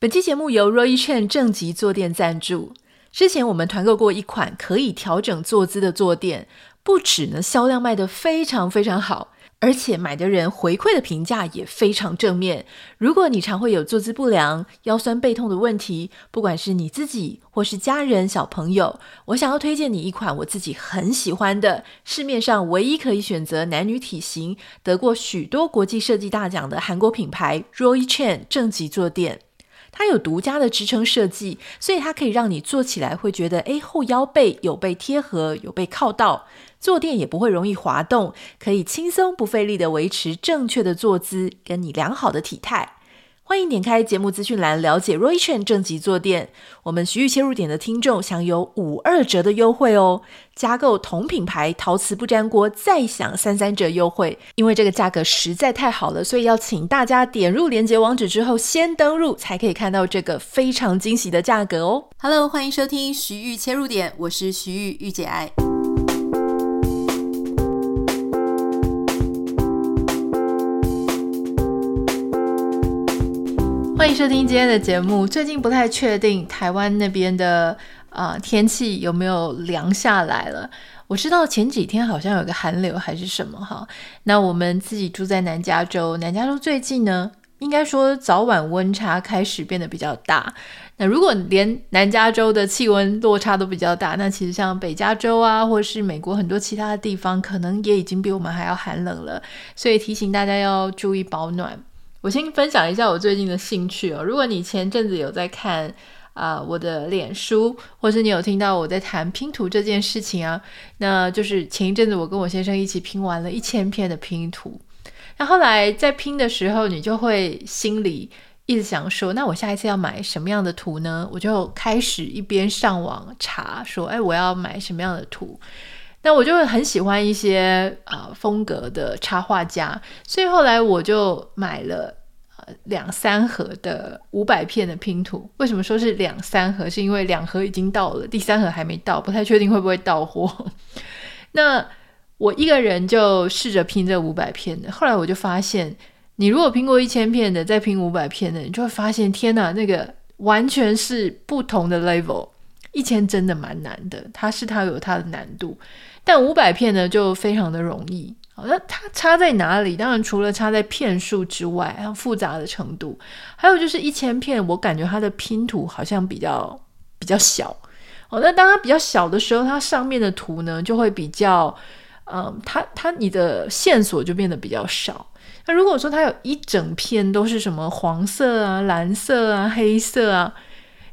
本期节目由 Roy Chen 正极坐垫赞助。之前我们团购过一款可以调整坐姿的坐垫，不止呢销量卖得非常非常好，而且买的人回馈的评价也非常正面。如果你常会有坐姿不良、腰酸背痛的问题，不管是你自己或是家人、小朋友，我想要推荐你一款我自己很喜欢的，市面上唯一可以选择男女体型、得过许多国际设计大奖的韩国品牌 Roy Chen 正极坐垫。它有独家的支撑设计，所以它可以让你坐起来会觉得，诶，后腰背有被贴合，有被靠到，坐垫也不会容易滑动，可以轻松不费力的维持正确的坐姿，跟你良好的体态。欢迎点开节目资讯栏了解 Roychen 正极坐垫，我们徐玉切入点的听众享有五二折的优惠哦！加购同品牌陶瓷不粘锅再享三三折优惠。因为这个价格实在太好了，所以要请大家点入链接网址之后先登入，才可以看到这个非常惊喜的价格哦！Hello，欢迎收听徐玉切入点，我是徐玉玉姐爱。欢迎收听今天的节目。最近不太确定台湾那边的啊、天气有没有凉下来了。我知道前几天好像有个寒流还是什么哈。那我们自己住在南加州，南加州最近呢，应该说早晚温差开始变得比较大。那如果连南加州的气温落差都比较大，那其实像北加州啊，或是美国很多其他的地方，可能也已经比我们还要寒冷了。所以提醒大家要注意保暖。我先分享一下我最近的兴趣哦。如果你前阵子有在看啊、我的脸书，或是你有听到我在谈拼图这件事情啊，那就是前一阵子我跟我先生一起拼完了一千片的拼图。那后来在拼的时候，你就会心里一直想说，那我下一次要买什么样的图呢？我就开始一边上网查，说，哎，我要买什么样的图。那我就会很喜欢一些啊、风格的插画家，所以后来我就买了呃两三盒的五百片的拼图。为什么说是两三盒？是因为两盒已经到了，第三盒还没到，不太确定会不会到货。那我一个人就试着拼这五百片的，后来我就发现，你如果拼过一千片的，再拼五百片的，你就会发现，天哪，那个完全是不同的 level。一千真的蛮难的，它是它有它的难度。但五百片呢，就非常的容易。好，那它差在哪里？当然除了差在片数之外，还有复杂的程度，还有就是一千片，我感觉它的拼图好像比较比较小。哦，那当它比较小的时候，它上面的图呢就会比较，嗯，它它你的线索就变得比较少。那如果说它有一整片都是什么黄色啊、蓝色啊、黑色啊，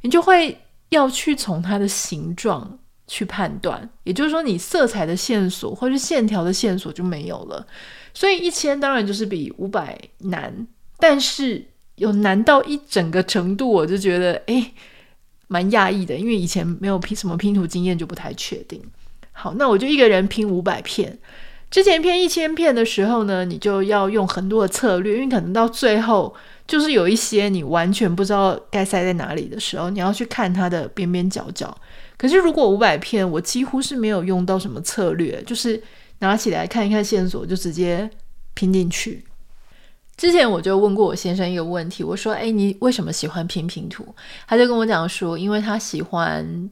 你就会要去从它的形状。去判断，也就是说，你色彩的线索或是线条的线索就没有了。所以一千当然就是比五百难，但是有难到一整个程度，我就觉得诶蛮讶异的，因为以前没有拼什么拼图经验，就不太确定。好，那我就一个人拼五百片。之前拼一千片的时候呢，你就要用很多的策略，因为可能到最后就是有一些你完全不知道该塞在哪里的时候，你要去看它的边边角角。可是，如果五百片，我几乎是没有用到什么策略，就是拿起来看一看线索，就直接拼进去。之前我就问过我先生一个问题，我说：“哎，你为什么喜欢拼拼图？”他就跟我讲说：“因为他喜欢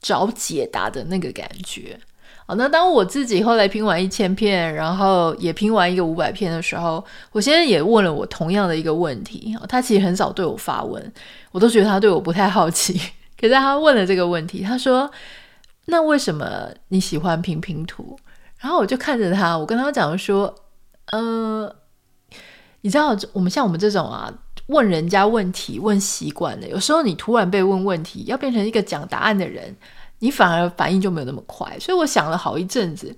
找解答的那个感觉。”好，那当我自己后来拼完一千片，然后也拼完一个五百片的时候，我先生也问了我同样的一个问题。他其实很少对我发问，我都觉得他对我不太好奇。可是他问了这个问题，他说：“那为什么你喜欢拼拼图？”然后我就看着他，我跟他讲说：“呃，你知道我们像我们这种啊，问人家问题问习惯了，有时候你突然被问问题，要变成一个讲答案的人，你反而反应就没有那么快。所以我想了好一阵子，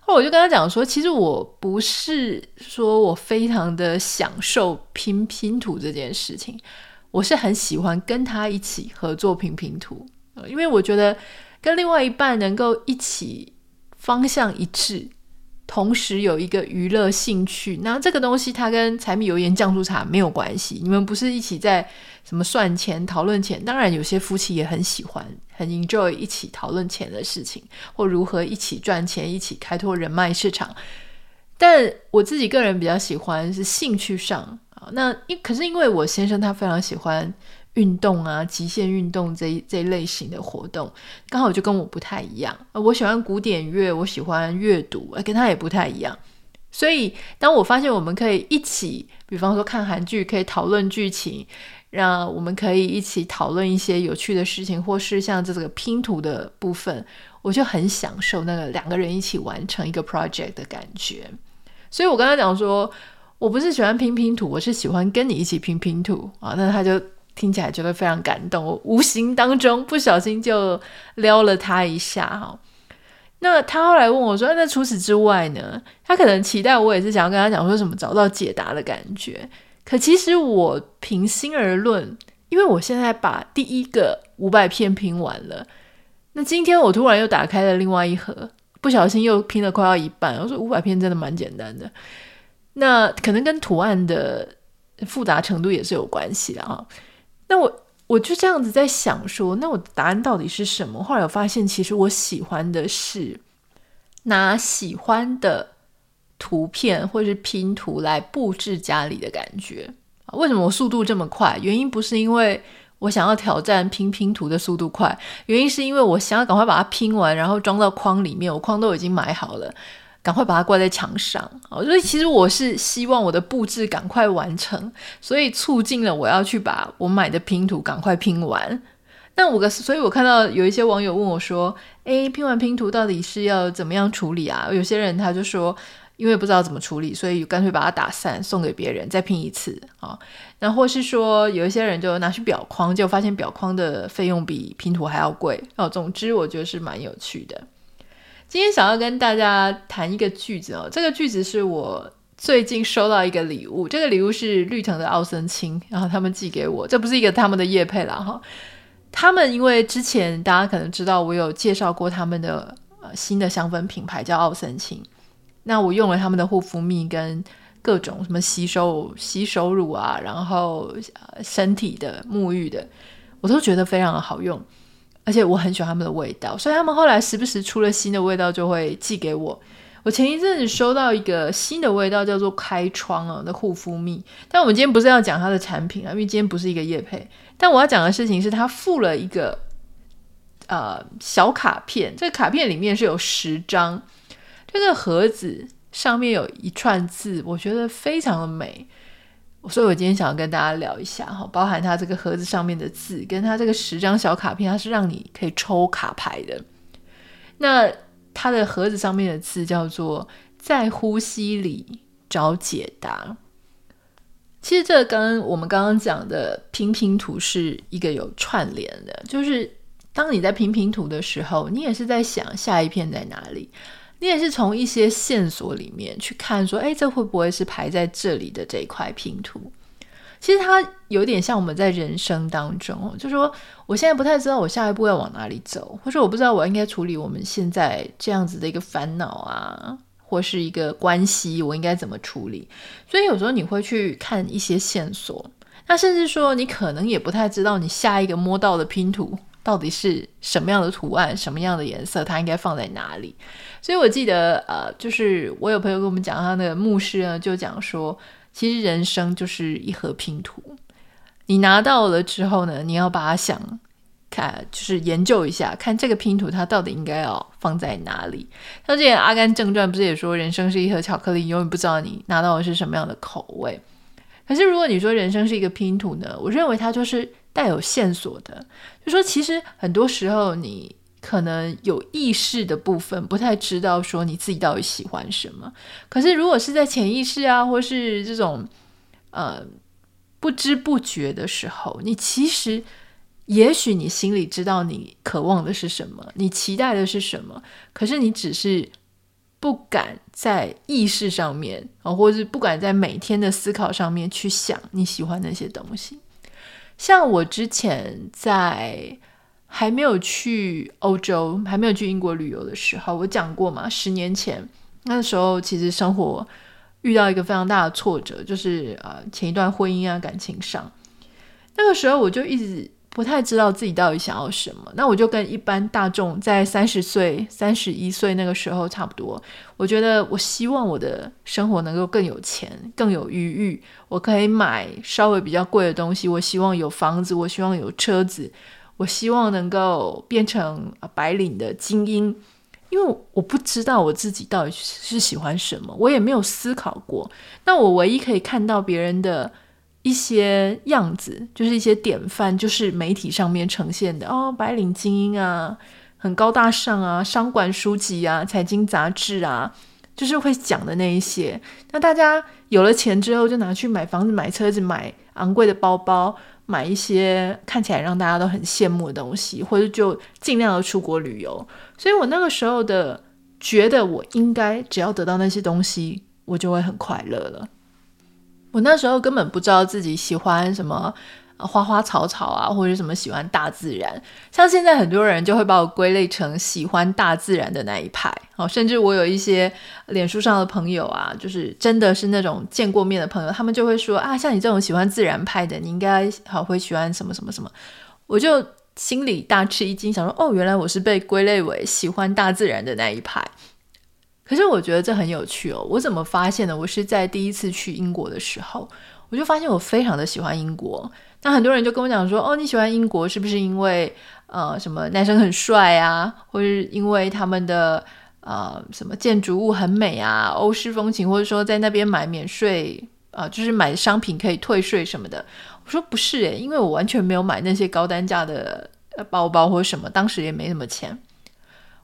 后来我就跟他讲说：其实我不是说我非常的享受拼拼图这件事情。”我是很喜欢跟他一起合作拼拼图，因为我觉得跟另外一半能够一起方向一致，同时有一个娱乐兴趣，那这个东西它跟柴米油盐酱醋茶没有关系。你们不是一起在什么算钱、讨论钱？当然，有些夫妻也很喜欢、很 enjoy 一起讨论钱的事情，或如何一起赚钱、一起开拓人脉市场。但我自己个人比较喜欢是兴趣上啊，那因可是因为我先生他非常喜欢运动啊，极限运动这一这一类型的活动，刚好就跟我不太一样。我喜欢古典乐，我喜欢阅读，跟他也不太一样。所以当我发现我们可以一起，比方说看韩剧，可以讨论剧情。让我们可以一起讨论一些有趣的事情，或是像这个拼图的部分，我就很享受那个两个人一起完成一个 project 的感觉。所以我刚才讲说，我不是喜欢拼拼图，我是喜欢跟你一起拼拼图啊。那他就听起来觉得非常感动，我无形当中不小心就撩了他一下哈。那他后来问我说：“那除此之外呢？”他可能期待我也是想要跟他讲说什么找到解答的感觉。可其实我平心而论，因为我现在把第一个五百片拼完了，那今天我突然又打开了另外一盒，不小心又拼了快要一半。我说五百片真的蛮简单的，那可能跟图案的复杂程度也是有关系的啊。那我我就这样子在想说，那我的答案到底是什么？后来我发现，其实我喜欢的是拿喜欢的。图片或是拼图来布置家里的感觉。为什么我速度这么快？原因不是因为我想要挑战拼拼图的速度快，原因是因为我想要赶快把它拼完，然后装到框里面。我框都已经买好了，赶快把它挂在墙上。所以其实我是希望我的布置赶快完成，所以促进了我要去把我买的拼图赶快拼完。那我个，所以我看到有一些网友问我说：“诶，拼完拼图到底是要怎么样处理啊？”有些人他就说。因为不知道怎么处理，所以干脆把它打散送给别人，再拼一次啊。然后或是说，有一些人就拿去裱框，就发现裱框的费用比拼图还要贵哦。总之，我觉得是蛮有趣的。今天想要跟大家谈一个句子哦，这个句子是我最近收到一个礼物，这个礼物是绿藤的奥森青，然后他们寄给我，这不是一个他们的业配啦哈。他们因为之前大家可能知道，我有介绍过他们的呃新的香氛品牌叫奥森青。那我用了他们的护肤蜜跟各种什么吸收吸收乳啊，然后身体的沐浴的，我都觉得非常的好用，而且我很喜欢他们的味道，所以他们后来时不时出了新的味道就会寄给我。我前一阵子收到一个新的味道叫做开窗啊的护肤蜜，但我们今天不是要讲它的产品啊，因为今天不是一个业配，但我要讲的事情是它附了一个呃小卡片，这个卡片里面是有十张。这个盒子上面有一串字，我觉得非常的美，所以我今天想要跟大家聊一下哈，包含它这个盒子上面的字，跟它这个十张小卡片，它是让你可以抽卡牌的。那它的盒子上面的字叫做“在呼吸里找解答”。其实这跟我们刚刚讲的拼拼图是一个有串联的，就是当你在拼拼图的时候，你也是在想下一片在哪里。你也是从一些线索里面去看，说，哎，这会不会是排在这里的这一块拼图？其实它有点像我们在人生当中，就说，我现在不太知道我下一步要往哪里走，或者我不知道我应该处理我们现在这样子的一个烦恼啊，或是一个关系，我应该怎么处理？所以有时候你会去看一些线索，那甚至说你可能也不太知道你下一个摸到的拼图。到底是什么样的图案，什么样的颜色，它应该放在哪里？所以我记得，呃，就是我有朋友跟我们讲，他那个牧师呢，就讲说，其实人生就是一盒拼图，你拿到了之后呢，你要把它想看，就是研究一下，看这个拼图它到底应该要放在哪里。像之前《阿甘正传》不是也说，人生是一盒巧克力，永远不知道你拿到的是什么样的口味。可是如果你说人生是一个拼图呢，我认为它就是。带有线索的，就说其实很多时候你可能有意识的部分不太知道说你自己到底喜欢什么，可是如果是在潜意识啊，或是这种呃不知不觉的时候，你其实也许你心里知道你渴望的是什么，你期待的是什么，可是你只是不敢在意识上面啊，或是不敢在每天的思考上面去想你喜欢那些东西。像我之前在还没有去欧洲、还没有去英国旅游的时候，我讲过嘛，十年前那时候其实生活遇到一个非常大的挫折，就是呃前一段婚姻啊感情上，那个时候我就一直不太知道自己到底想要什么。那我就跟一般大众在三十岁、三十一岁那个时候差不多。我觉得我希望我的生活能够更有钱、更有余裕，我可以买稍微比较贵的东西。我希望有房子，我希望有车子，我希望能够变成白领的精英。因为我不知道我自己到底是喜欢什么，我也没有思考过。那我唯一可以看到别人的一些样子，就是一些典范，就是媒体上面呈现的哦，白领精英啊，很高大上啊，商管书籍啊，财经杂志啊，就是会讲的那一些。那大家有了钱之后，就拿去买房子、买车子、买昂贵的包包。买一些看起来让大家都很羡慕的东西，或者就尽量的出国旅游。所以我那个时候的觉得，我应该只要得到那些东西，我就会很快乐了。我那时候根本不知道自己喜欢什么。花花草草啊，或者什么喜欢大自然，像现在很多人就会把我归类成喜欢大自然的那一派。哦，甚至我有一些脸书上的朋友啊，就是真的是那种见过面的朋友，他们就会说啊，像你这种喜欢自然派的，你应该好会喜欢什么什么什么。我就心里大吃一惊，想说哦，原来我是被归类为喜欢大自然的那一派。可是我觉得这很有趣哦，我怎么发现呢？我是在第一次去英国的时候，我就发现我非常的喜欢英国。那很多人就跟我讲说，哦，你喜欢英国是不是因为呃什么男生很帅啊，或者是因为他们的呃什么建筑物很美啊，欧式风情，或者说在那边买免税啊、呃，就是买商品可以退税什么的。我说不是诶，因为我完全没有买那些高单价的包包或者什么，当时也没什么钱。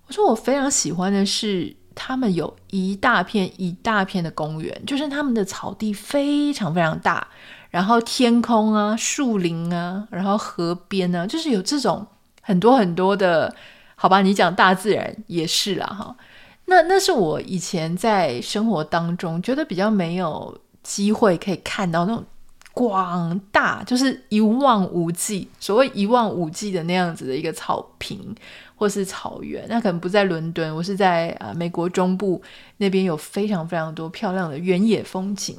我说我非常喜欢的是他们有一大片一大片的公园，就是他们的草地非常非常大。然后天空啊，树林啊，然后河边啊，就是有这种很多很多的，好吧？你讲大自然也是啦，哈。那那是我以前在生活当中觉得比较没有机会可以看到那种广大，就是一望无际，所谓一望无际的那样子的一个草坪或是草原。那可能不在伦敦，我是在啊美国中部那边有非常非常多漂亮的原野风景。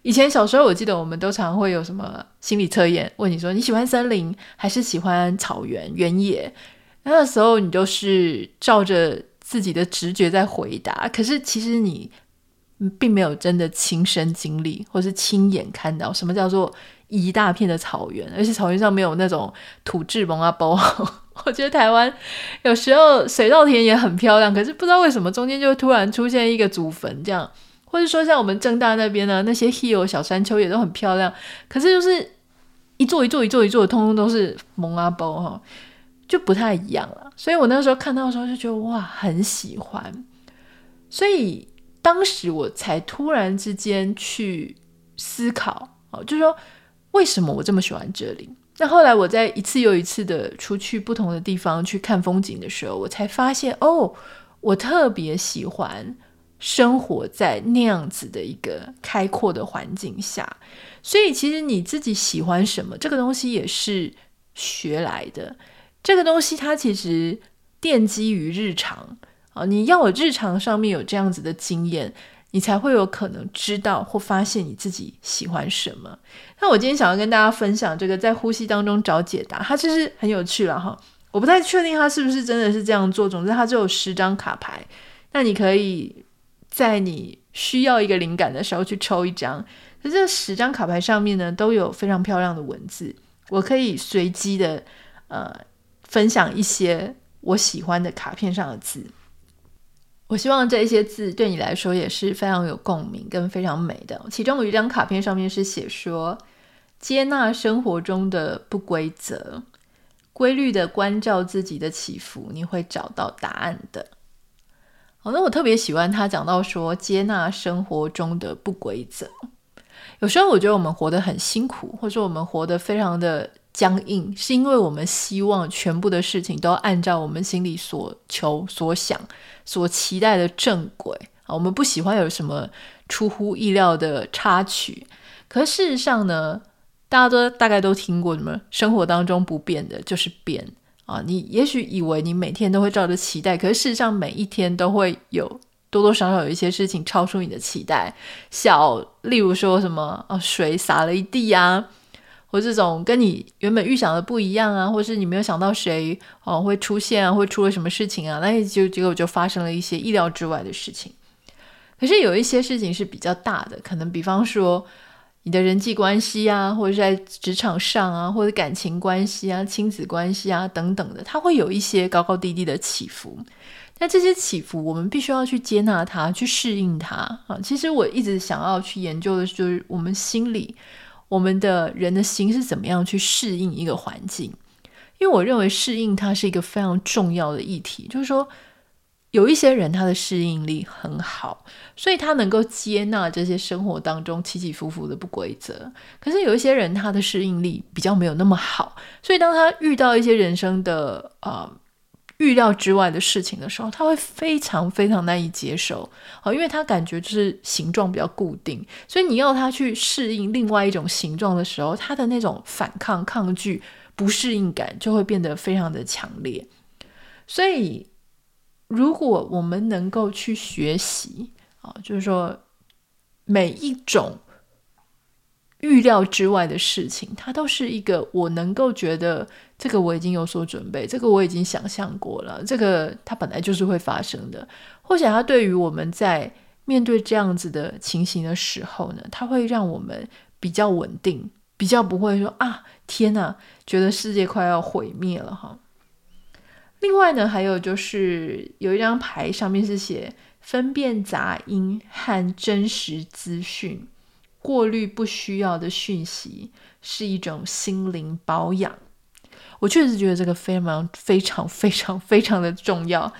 以前小时候，我记得我们都常会有什么心理测验，问你说你喜欢森林还是喜欢草原原野？那个时候你都是照着自己的直觉在回答，可是其实你并没有真的亲身经历，或是亲眼看到什么叫做一大片的草原，而且草原上没有那种土质蒙阿包。我觉得台湾有时候水稻田也很漂亮，可是不知道为什么中间就突然出现一个祖坟这样。或者说像我们正大那边呢，那些 hill 小山丘也都很漂亮，可是就是一座一座一座一座，通通都是蒙阿包哈，就不太一样了。所以我那时候看到的时候就觉得哇，很喜欢。所以当时我才突然之间去思考哦，就是说为什么我这么喜欢这里？那后来我在一次又一次的出去不同的地方去看风景的时候，我才发现哦，我特别喜欢。生活在那样子的一个开阔的环境下，所以其实你自己喜欢什么，这个东西也是学来的。这个东西它其实奠基于日常啊，你要有日常上面有这样子的经验，你才会有可能知道或发现你自己喜欢什么。那我今天想要跟大家分享这个在呼吸当中找解答，它其实很有趣了哈。我不太确定它是不是真的是这样做，总之它就有十张卡牌，那你可以。在你需要一个灵感的时候去抽一张，那这十张卡牌上面呢，都有非常漂亮的文字，我可以随机的呃分享一些我喜欢的卡片上的字。我希望这些字对你来说也是非常有共鸣跟非常美的。其中有一张卡片上面是写说：接纳生活中的不规则，规律的关照自己的起伏，你会找到答案的。好，那我特别喜欢他讲到说，接纳生活中的不规则。有时候我觉得我们活得很辛苦，或者说我们活得非常的僵硬，是因为我们希望全部的事情都按照我们心里所求、所想、所期待的正轨啊。我们不喜欢有什么出乎意料的插曲。可事实上呢，大家都大概都听过什么？生活当中不变的就是变。啊，你也许以为你每天都会照着期待，可是事实上每一天都会有多多少少有一些事情超出你的期待。小，例如说什么，哦，水洒了一地啊，或这种跟你原本预想的不一样啊，或是你没有想到谁哦会出现啊，会出了什么事情啊，那就结果就发生了一些意料之外的事情。可是有一些事情是比较大的，可能比方说你的人际关系啊，或者在职场上啊，或者感情关系啊、亲子关系啊等等的，它会有一些高高低低的起伏。那这些起伏，我们必须要去接纳它，去适应它啊。其实我一直想要去研究的就是我们心里。我们的人的心是怎么样去适应一个环境？因为我认为适应它是一个非常重要的议题。就是说，有一些人他的适应力很好，所以他能够接纳这些生活当中起起伏伏的不规则。可是有一些人他的适应力比较没有那么好，所以当他遇到一些人生的啊。呃预料之外的事情的时候，他会非常非常难以接受，好因为他感觉就是形状比较固定，所以你要他去适应另外一种形状的时候，他的那种反抗、抗拒、不适应感就会变得非常的强烈。所以，如果我们能够去学习啊，就是说每一种。预料之外的事情，它都是一个我能够觉得这个我已经有所准备，这个我已经想象过了，这个它本来就是会发生的。或许它对于我们在面对这样子的情形的时候呢，它会让我们比较稳定，比较不会说啊天哪，觉得世界快要毁灭了哈。另外呢，还有就是有一张牌上面是写分辨杂音和真实资讯。过滤不需要的讯息是一种心灵保养。我确实觉得这个非常非常非常非常的重要，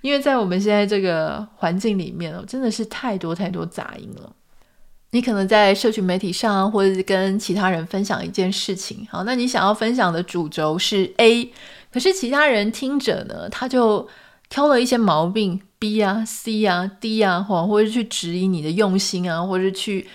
因为在我们现在这个环境里面哦，真的是太多太多杂音了。你可能在社群媒体上，或者是跟其他人分享一件事情，好，那你想要分享的主轴是 A，可是其他人听者呢，他就挑了一些毛病 B 啊、C 啊、D 啊，或或者去质疑你的用心啊，或者去。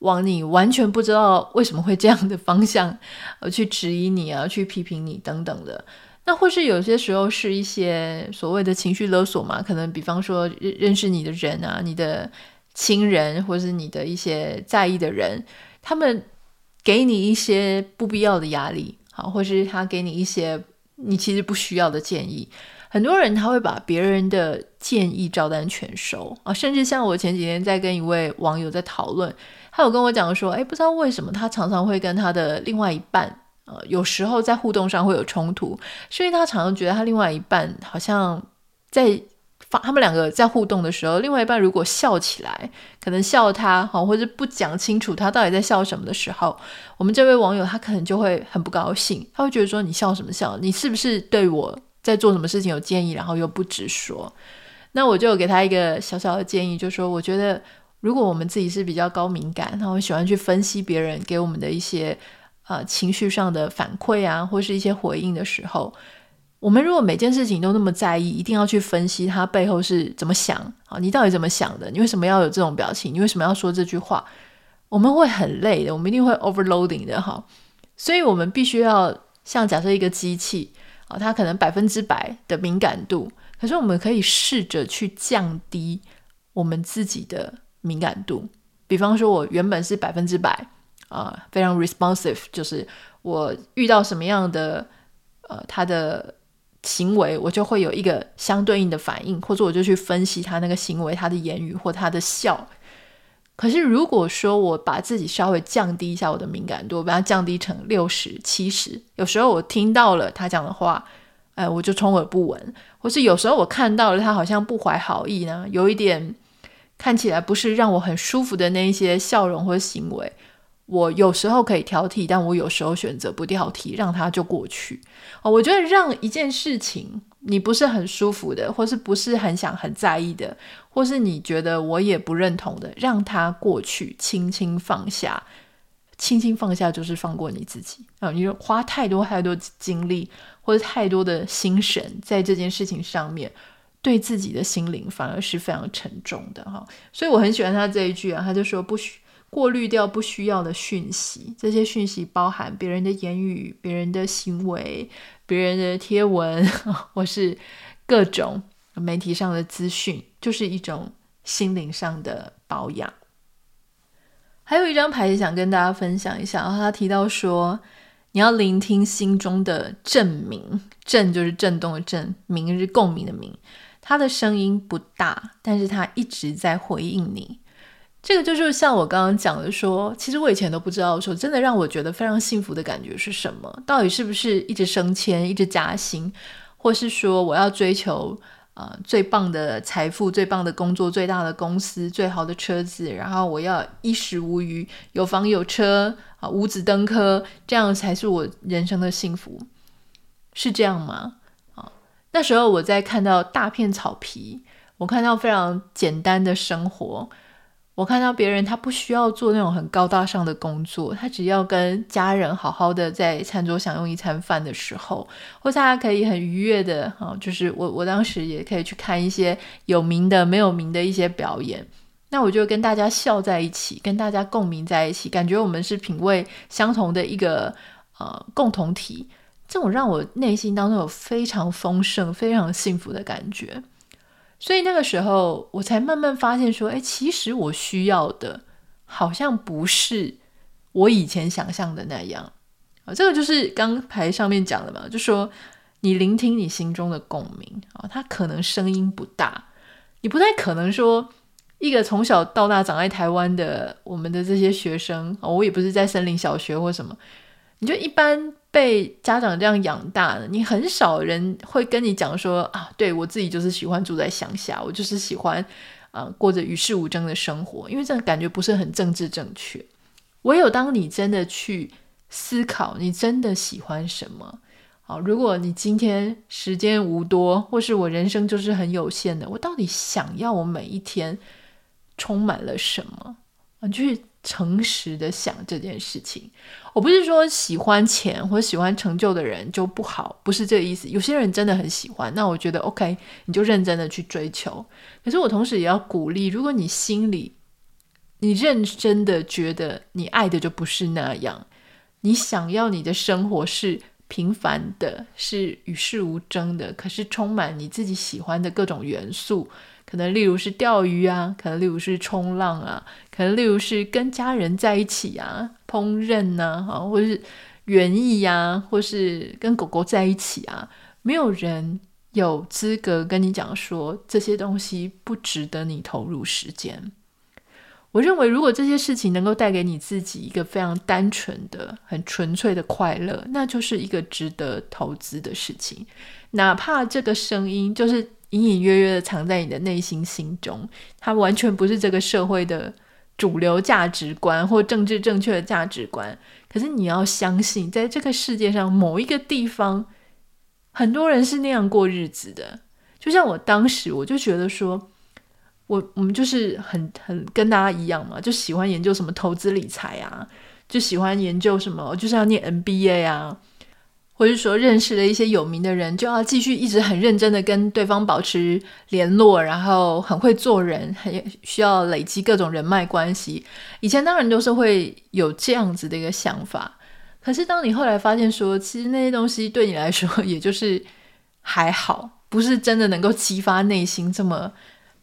往你完全不知道为什么会这样的方向，呃，去质疑你啊，去批评你等等的，那或是有些时候是一些所谓的情绪勒索嘛，可能比方说认认识你的人啊，你的亲人或是你的一些在意的人，他们给你一些不必要的压力，好，或是他给你一些你其实不需要的建议。很多人他会把别人的建议照单全收啊，甚至像我前几天在跟一位网友在讨论。他有跟我讲说，哎，不知道为什么他常常会跟他的另外一半，呃，有时候在互动上会有冲突，所以他常常觉得他另外一半好像在发，他们两个在互动的时候，另外一半如果笑起来，可能笑他，好，或者不讲清楚他到底在笑什么的时候，我们这位网友他可能就会很不高兴，他会觉得说，你笑什么笑？你是不是对我在做什么事情有建议，然后又不直说？那我就给他一个小小的建议，就说我觉得。如果我们自己是比较高敏感，然后喜欢去分析别人给我们的一些呃情绪上的反馈啊，或是一些回应的时候，我们如果每件事情都那么在意，一定要去分析他背后是怎么想啊，你到底怎么想的？你为什么要有这种表情？你为什么要说这句话？我们会很累的，我们一定会 overloading 的哈。所以我们必须要像假设一个机器啊，它可能百分之百的敏感度，可是我们可以试着去降低我们自己的。敏感度，比方说，我原本是百分之百啊、非常 responsive，就是我遇到什么样的呃他的行为，我就会有一个相对应的反应，或者我就去分析他那个行为、他的言语或他的笑。可是如果说我把自己稍微降低一下我的敏感度，把它降低成六十、七十，有时候我听到了他讲的话，哎、我就充耳不闻，或是有时候我看到了他好像不怀好意呢，有一点。看起来不是让我很舒服的那一些笑容或行为，我有时候可以挑剔，但我有时候选择不挑剔，让它就过去。哦，我觉得让一件事情你不是很舒服的，或是不是很想很在意的，或是你觉得我也不认同的，让它过去，轻轻放下，轻轻放下就是放过你自己啊！你花太多太多精力或者太多的心神在这件事情上面。对自己的心灵反而是非常沉重的哈，所以我很喜欢他这一句啊，他就说不需过滤掉不需要的讯息，这些讯息包含别人的言语、别人的行为、别人的贴文，或是各种媒体上的资讯，就是一种心灵上的保养。还有一张牌也想跟大家分享一下，他提到说，你要聆听心中的振鸣，振就是震动的振，鸣是共鸣的鸣。他的声音不大，但是他一直在回应你。这个就是像我刚刚讲的说，其实我以前都不知道说，真的让我觉得非常幸福的感觉是什么？到底是不是一直升迁、一直加薪，或是说我要追求呃最棒的财富、最棒的工作、最大的公司、最好的车子，然后我要衣食无虞、有房有车啊、五子登科，这样才是我人生的幸福？是这样吗？啊那时候我在看到大片草皮，我看到非常简单的生活，我看到别人他不需要做那种很高大上的工作，他只要跟家人好好的在餐桌享用一餐饭的时候，或者他可以很愉悦的啊，就是我我当时也可以去看一些有名的、没有名的一些表演，那我就跟大家笑在一起，跟大家共鸣在一起，感觉我们是品味相同的一个呃共同体。这种让我内心当中有非常丰盛、非常幸福的感觉，所以那个时候我才慢慢发现说，哎，其实我需要的好像不是我以前想象的那样啊。这个就是刚才上面讲的嘛，就说你聆听你心中的共鸣啊，它可能声音不大，你不太可能说一个从小到大长在台湾的我们的这些学生啊，我也不是在森林小学或什么，你就一般。被家长这样养大的，你很少人会跟你讲说啊，对，我自己就是喜欢住在乡下，我就是喜欢啊、过着与世无争的生活，因为这样感觉不是很政治正确。唯有当你真的去思考，你真的喜欢什么？好，如果你今天时间无多，或是我人生就是很有限的，我到底想要我每一天充满了什么？啊，去。诚实的想这件事情，我不是说喜欢钱或者喜欢成就的人就不好，不是这个意思。有些人真的很喜欢，那我觉得 OK，你就认真的去追求。可是我同时也要鼓励，如果你心里你认真的觉得你爱的就不是那样，你想要你的生活是平凡的，是与世无争的，可是充满你自己喜欢的各种元素。可能例如是钓鱼啊，可能例如是冲浪啊，可能例如是跟家人在一起啊，烹饪呐，啊，或是园艺呀，或是跟狗狗在一起啊，没有人有资格跟你讲说这些东西不值得你投入时间。我认为，如果这些事情能够带给你自己一个非常单纯的、很纯粹的快乐，那就是一个值得投资的事情，哪怕这个声音就是。隐隐约约的藏在你的内心心中，它完全不是这个社会的主流价值观或政治正确的价值观。可是你要相信，在这个世界上某一个地方，很多人是那样过日子的。就像我当时，我就觉得说，我我们就是很很跟大家一样嘛，就喜欢研究什么投资理财啊，就喜欢研究什么，就是要念 MBA 啊。或者说认识了一些有名的人，就要继续一直很认真的跟对方保持联络，然后很会做人，很需要累积各种人脉关系。以前当然都是会有这样子的一个想法，可是当你后来发现说，其实那些东西对你来说也就是还好，不是真的能够激发内心这么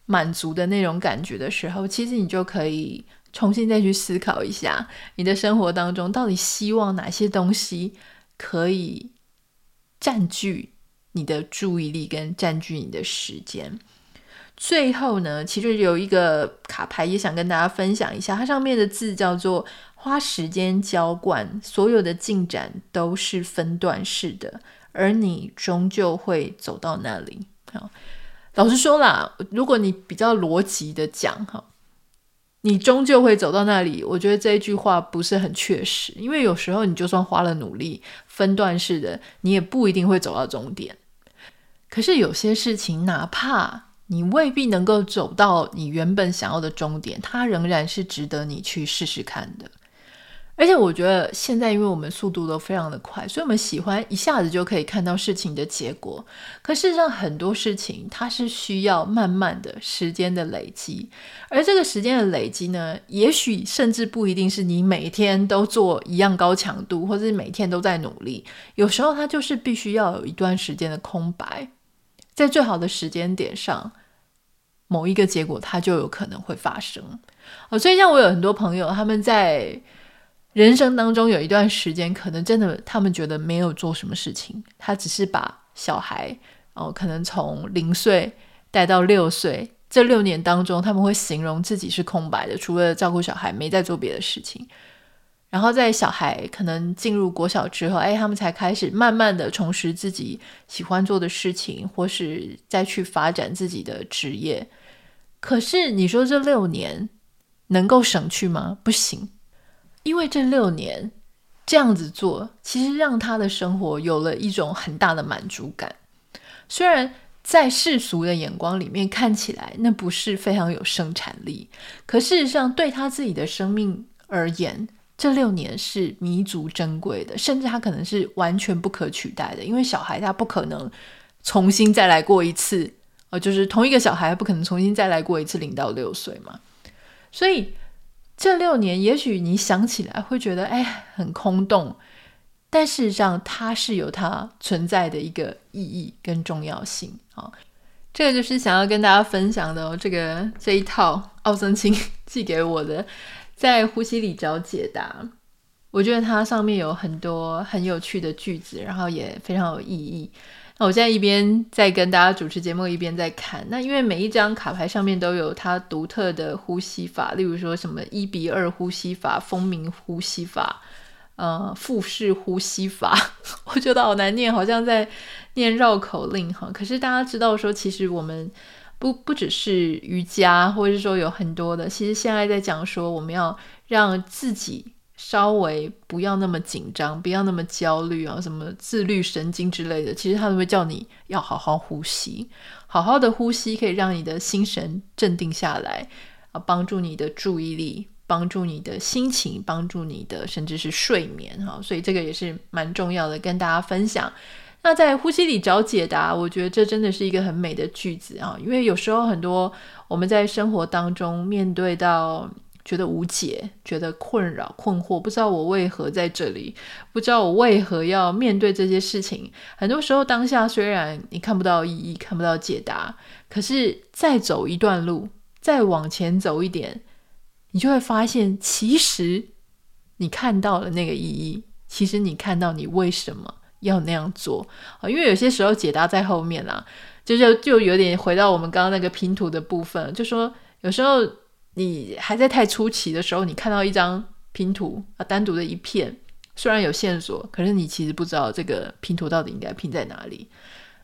满足的那种感觉的时候，其实你就可以重新再去思考一下，你的生活当中到底希望哪些东西。可以占据你的注意力跟占据你的时间。最后呢，其实有一个卡牌也想跟大家分享一下，它上面的字叫做“花时间浇灌”，所有的进展都是分段式的，而你终究会走到那里。好，老实说啦，如果你比较逻辑的讲，哈。你终究会走到那里，我觉得这一句话不是很确实，因为有时候你就算花了努力，分段式的，你也不一定会走到终点。可是有些事情，哪怕你未必能够走到你原本想要的终点，它仍然是值得你去试试看的。而且我觉得现在，因为我们速度都非常的快，所以我们喜欢一下子就可以看到事情的结果。可事实上，很多事情它是需要慢慢的时间的累积，而这个时间的累积呢，也许甚至不一定是你每天都做一样高强度，或者是每天都在努力。有时候它就是必须要有一段时间的空白，在最好的时间点上，某一个结果它就有可能会发生。哦，所以像我有很多朋友，他们在。人生当中有一段时间，可能真的他们觉得没有做什么事情，他只是把小孩哦，可能从零岁带到六岁，这六年当中，他们会形容自己是空白的，除了照顾小孩，没在做别的事情。然后在小孩可能进入国小之后，哎，他们才开始慢慢的重拾自己喜欢做的事情，或是再去发展自己的职业。可是你说这六年能够省去吗？不行。因为这六年这样子做，其实让他的生活有了一种很大的满足感。虽然在世俗的眼光里面看起来那不是非常有生产力，可事实上对他自己的生命而言，这六年是弥足珍贵的，甚至他可能是完全不可取代的。因为小孩他不可能重新再来过一次，呃，就是同一个小孩不可能重新再来过一次零到六岁嘛，所以。这六年，也许你想起来会觉得，哎，很空洞，但事实上，它是有它存在的一个意义跟重要性啊。这个就是想要跟大家分享的哦，这个这一套奥森清寄给我的，在呼吸里找解答。我觉得它上面有很多很有趣的句子，然后也非常有意义。那我现在一边在跟大家主持节目，一边在看。那因为每一张卡牌上面都有它独特的呼吸法，例如说什么一比二呼吸法、风鸣呼吸法、呃腹式呼吸法，我觉得好难念，好像在念绕口令哈。可是大家知道说，其实我们不不只是瑜伽，或者是说有很多的，其实现在在讲说，我们要让自己。稍微不要那么紧张，不要那么焦虑啊，什么自律神经之类的，其实他都会叫你要好好呼吸，好好的呼吸可以让你的心神镇定下来啊，帮助你的注意力，帮助你的心情，帮助你的甚至是睡眠哈，所以这个也是蛮重要的，跟大家分享。那在呼吸里找解答，我觉得这真的是一个很美的句子啊，因为有时候很多我们在生活当中面对到。觉得无解，觉得困扰、困惑，不知道我为何在这里，不知道我为何要面对这些事情。很多时候，当下虽然你看不到意义，看不到解答，可是再走一段路，再往前走一点，你就会发现，其实你看到了那个意义，其实你看到你为什么要那样做啊？因为有些时候解答在后面啦，就就就有点回到我们刚刚那个拼图的部分，就说有时候。你还在太初期的时候，你看到一张拼图啊，单独的一片，虽然有线索，可是你其实不知道这个拼图到底应该拼在哪里。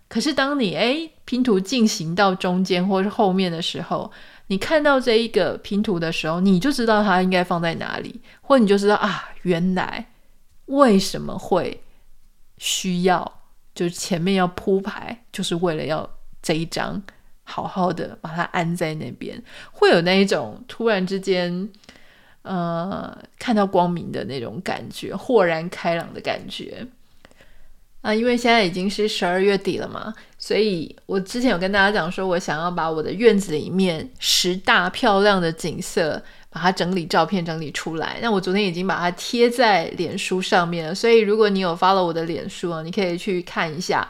可是当你诶拼图进行到中间或是后面的时候，你看到这一个拼图的时候，你就知道它应该放在哪里，或你就知道啊，原来为什么会需要，就是前面要铺排，就是为了要这一张。好好的把它安在那边，会有那一种突然之间，呃，看到光明的那种感觉，豁然开朗的感觉啊！因为现在已经是十二月底了嘛，所以我之前有跟大家讲说，我想要把我的院子里面十大漂亮的景色，把它整理照片整理出来。那我昨天已经把它贴在脸书上面了，所以如果你有 follow 我的脸书啊，你可以去看一下。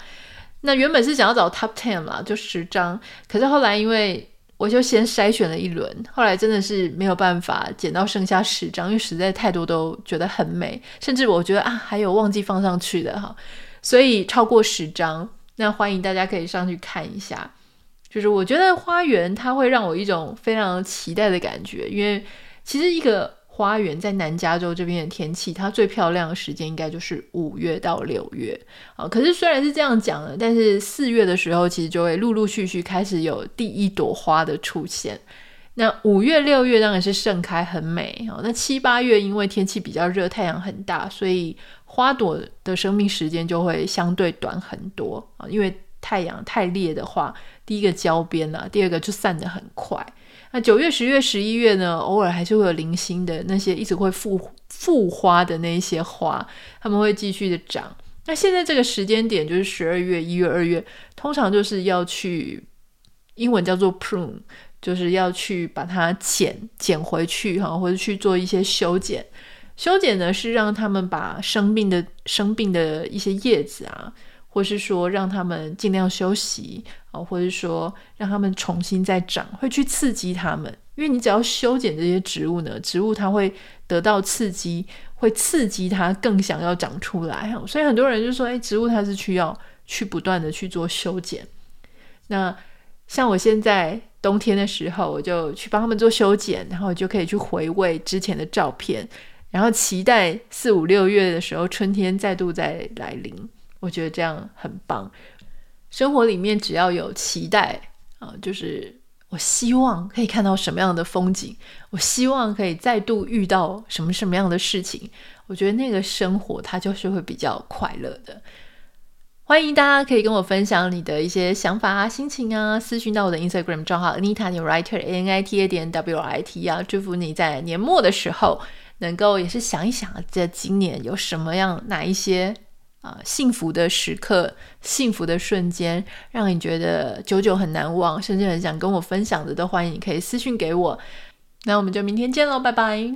那原本是想要找 top ten 嘛，就十张，可是后来因为我就先筛选了一轮，后来真的是没有办法捡到剩下十张，因为实在太多都觉得很美，甚至我觉得啊还有忘记放上去的哈，所以超过十张，那欢迎大家可以上去看一下。就是我觉得花园它会让我一种非常期待的感觉，因为其实一个。花园在南加州这边的天气，它最漂亮的时间应该就是五月到六月啊。可是虽然是这样讲的，但是四月的时候，其实就会陆陆续续开始有第一朵花的出现。那五月、六月当然是盛开，很美啊。那七八月因为天气比较热，太阳很大，所以花朵的生命时间就会相对短很多啊。因为太阳太烈的话，第一个焦边了，第二个就散得很快。那九月、十月、十一月呢？偶尔还是会有零星的那些一直会复复花的那些花，它们会继续的长。那现在这个时间点就是十二月、一月、二月，通常就是要去，英文叫做 prune，就是要去把它剪剪回去哈，或者去做一些修剪。修剪呢是让他们把生病的生病的一些叶子啊。或是说让他们尽量休息啊，或者说让他们重新再长，会去刺激他们。因为你只要修剪这些植物呢，植物它会得到刺激，会刺激它更想要长出来。所以很多人就说，哎，植物它是需要去不断的去做修剪。那像我现在冬天的时候，我就去帮他们做修剪，然后就可以去回味之前的照片，然后期待四五六月的时候春天再度再来临。我觉得这样很棒。生活里面只要有期待啊，就是我希望可以看到什么样的风景，我希望可以再度遇到什么什么样的事情。我觉得那个生活它就是会比较快乐的。欢迎大家可以跟我分享你的一些想法啊、心情啊，私讯到我的 Instagram 账号 Anita 点 Writer A N I T A 点 W I T 啊。祝福你在年末的时候能够也是想一想，这今年有什么样哪一些啊幸福的时刻、幸福的瞬间，让你觉得久久很难忘，甚至很想跟我分享的，都欢迎你可以私信给我。那我们就明天见喽，拜拜。